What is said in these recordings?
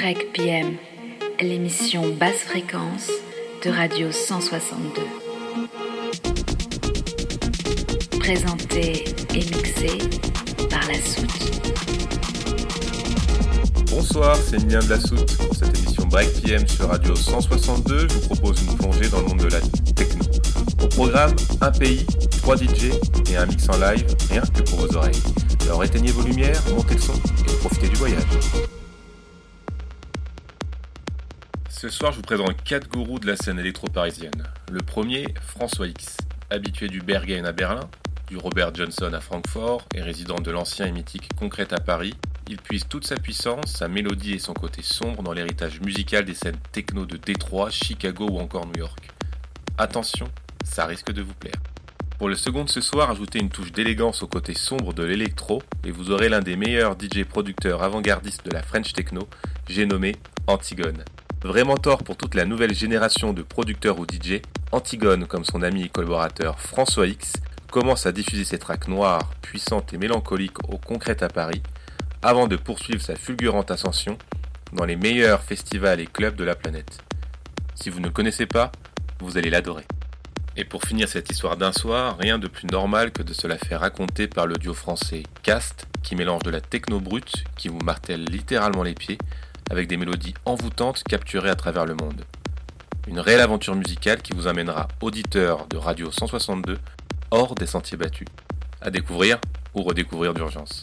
Break PM, l'émission basse fréquence de Radio 162. Présentée et mixée par la soute. Bonsoir, c'est Nien de la Soute. Pour cette émission Break PM sur Radio 162, je vous propose une plongée dans le monde de la techno. Au programme, un pays, trois DJ et un mix en live, rien que pour vos oreilles. Alors éteignez vos lumières, montez le son et profitez du voyage. Ce soir, je vous présente quatre gourous de la scène électro-parisienne. Le premier, François X, habitué du Berghain à Berlin, du Robert Johnson à Francfort et résident de l'ancien et mythique Concrète à Paris, il puise toute sa puissance, sa mélodie et son côté sombre dans l'héritage musical des scènes techno de Détroit, Chicago ou encore New York. Attention, ça risque de vous plaire. Pour le second de ce soir, ajoutez une touche d'élégance au côté sombre de l'électro et vous aurez l'un des meilleurs DJ producteurs avant-gardistes de la French Techno, j'ai nommé Antigone. Vrai mentor pour toute la nouvelle génération de producteurs ou DJ, Antigone, comme son ami et collaborateur François X, commence à diffuser ses tracks noires, puissantes et mélancoliques au concret à Paris, avant de poursuivre sa fulgurante ascension dans les meilleurs festivals et clubs de la planète. Si vous ne connaissez pas, vous allez l'adorer. Et pour finir cette histoire d'un soir, rien de plus normal que de se la faire raconter par le duo français Cast, qui mélange de la techno brute, qui vous martèle littéralement les pieds, avec des mélodies envoûtantes capturées à travers le monde. Une réelle aventure musicale qui vous amènera, auditeur de Radio 162, hors des sentiers battus. À découvrir ou redécouvrir d'urgence.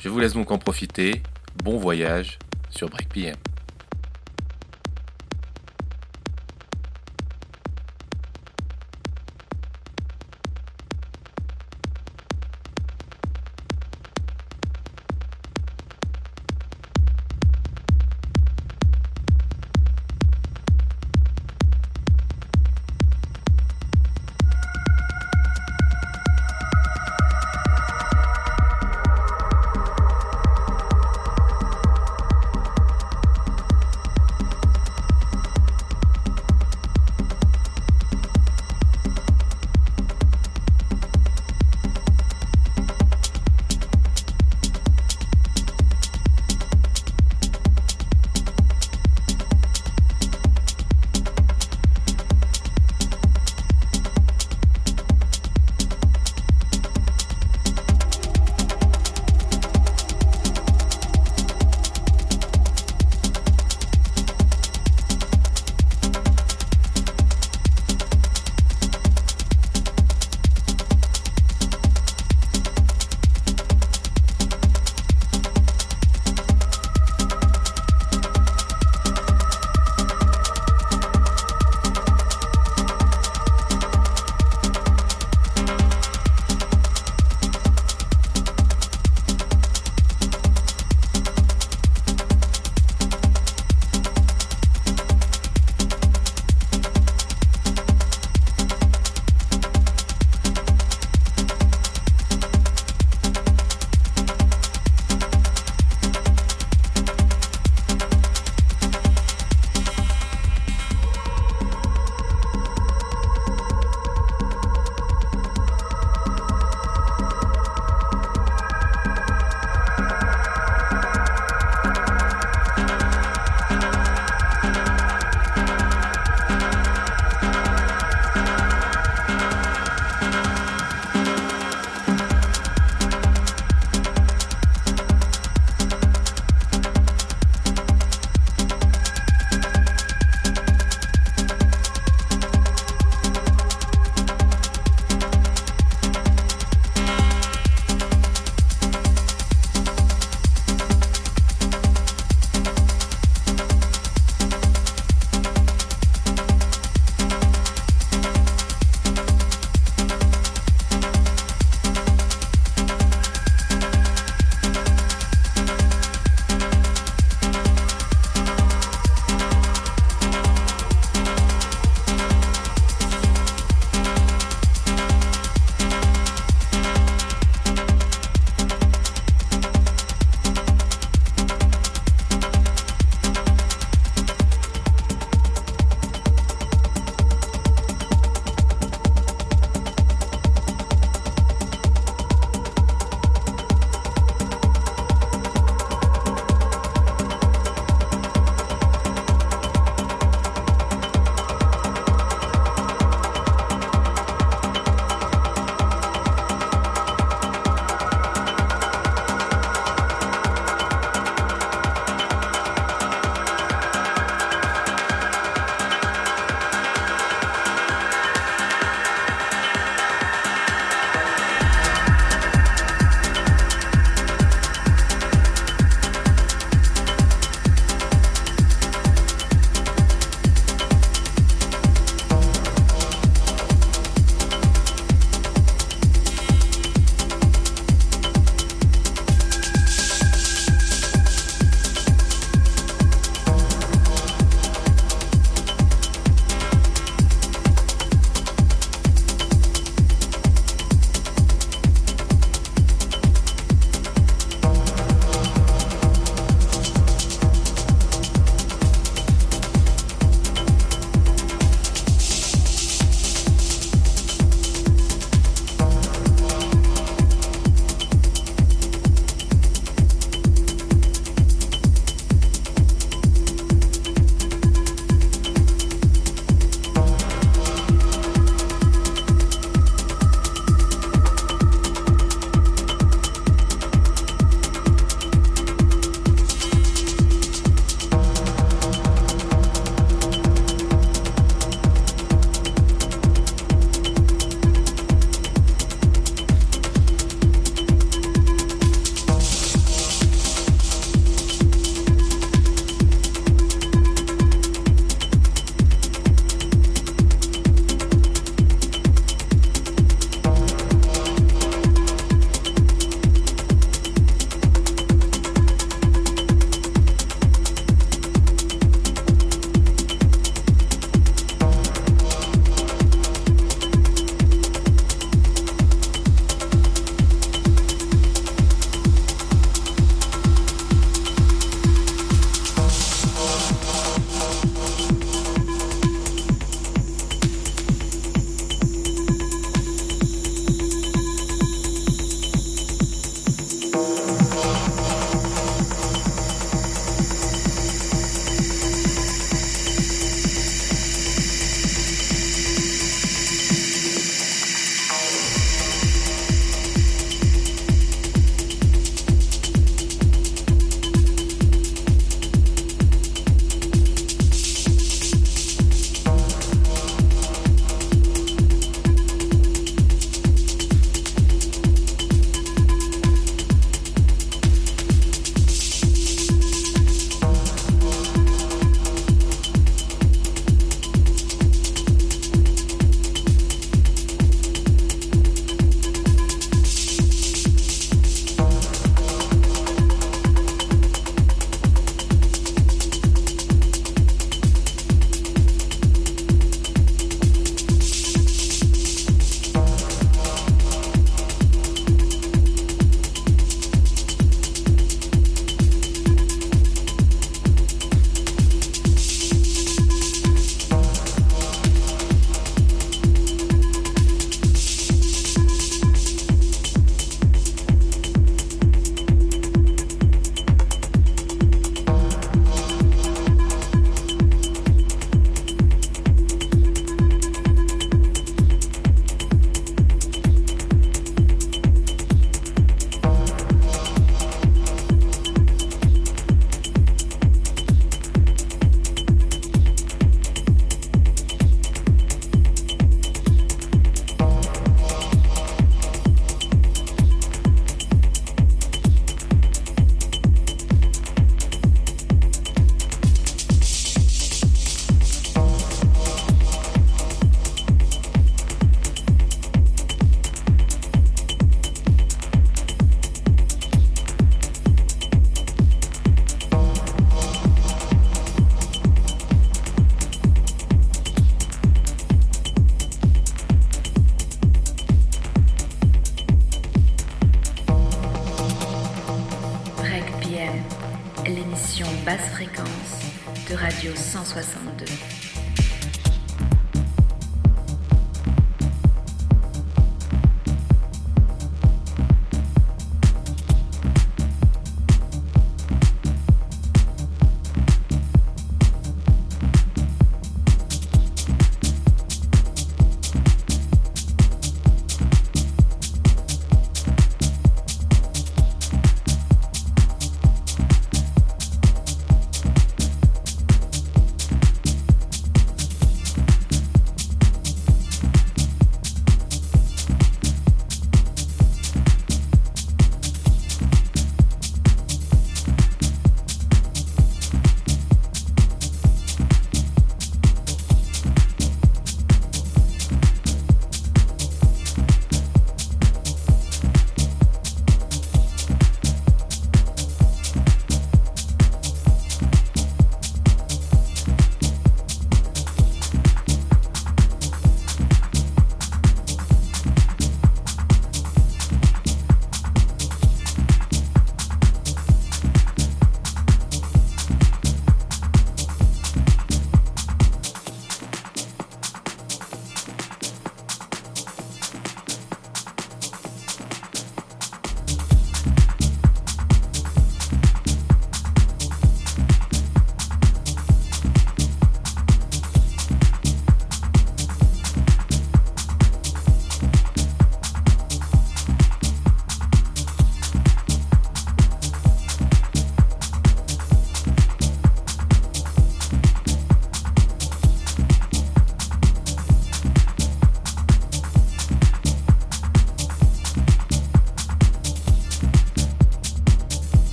Je vous laisse donc en profiter. Bon voyage sur Break PM.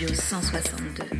Radio 162.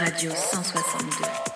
Radio 162.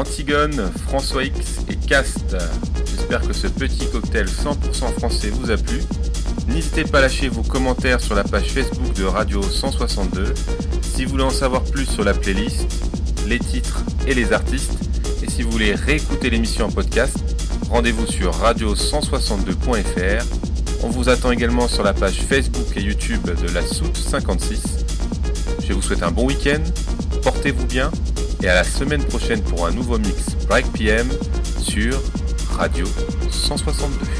Antigone, François X et Cast. J'espère que ce petit cocktail 100% français vous a plu. N'hésitez pas à lâcher vos commentaires sur la page Facebook de Radio 162. Si vous voulez en savoir plus sur la playlist, les titres et les artistes, et si vous voulez réécouter l'émission en podcast, rendez-vous sur radio162.fr. On vous attend également sur la page Facebook et YouTube de la Soute 56. Je vous souhaite un bon week-end, portez-vous bien et à la semaine prochaine pour un nouveau mix Break PM sur Radio 162.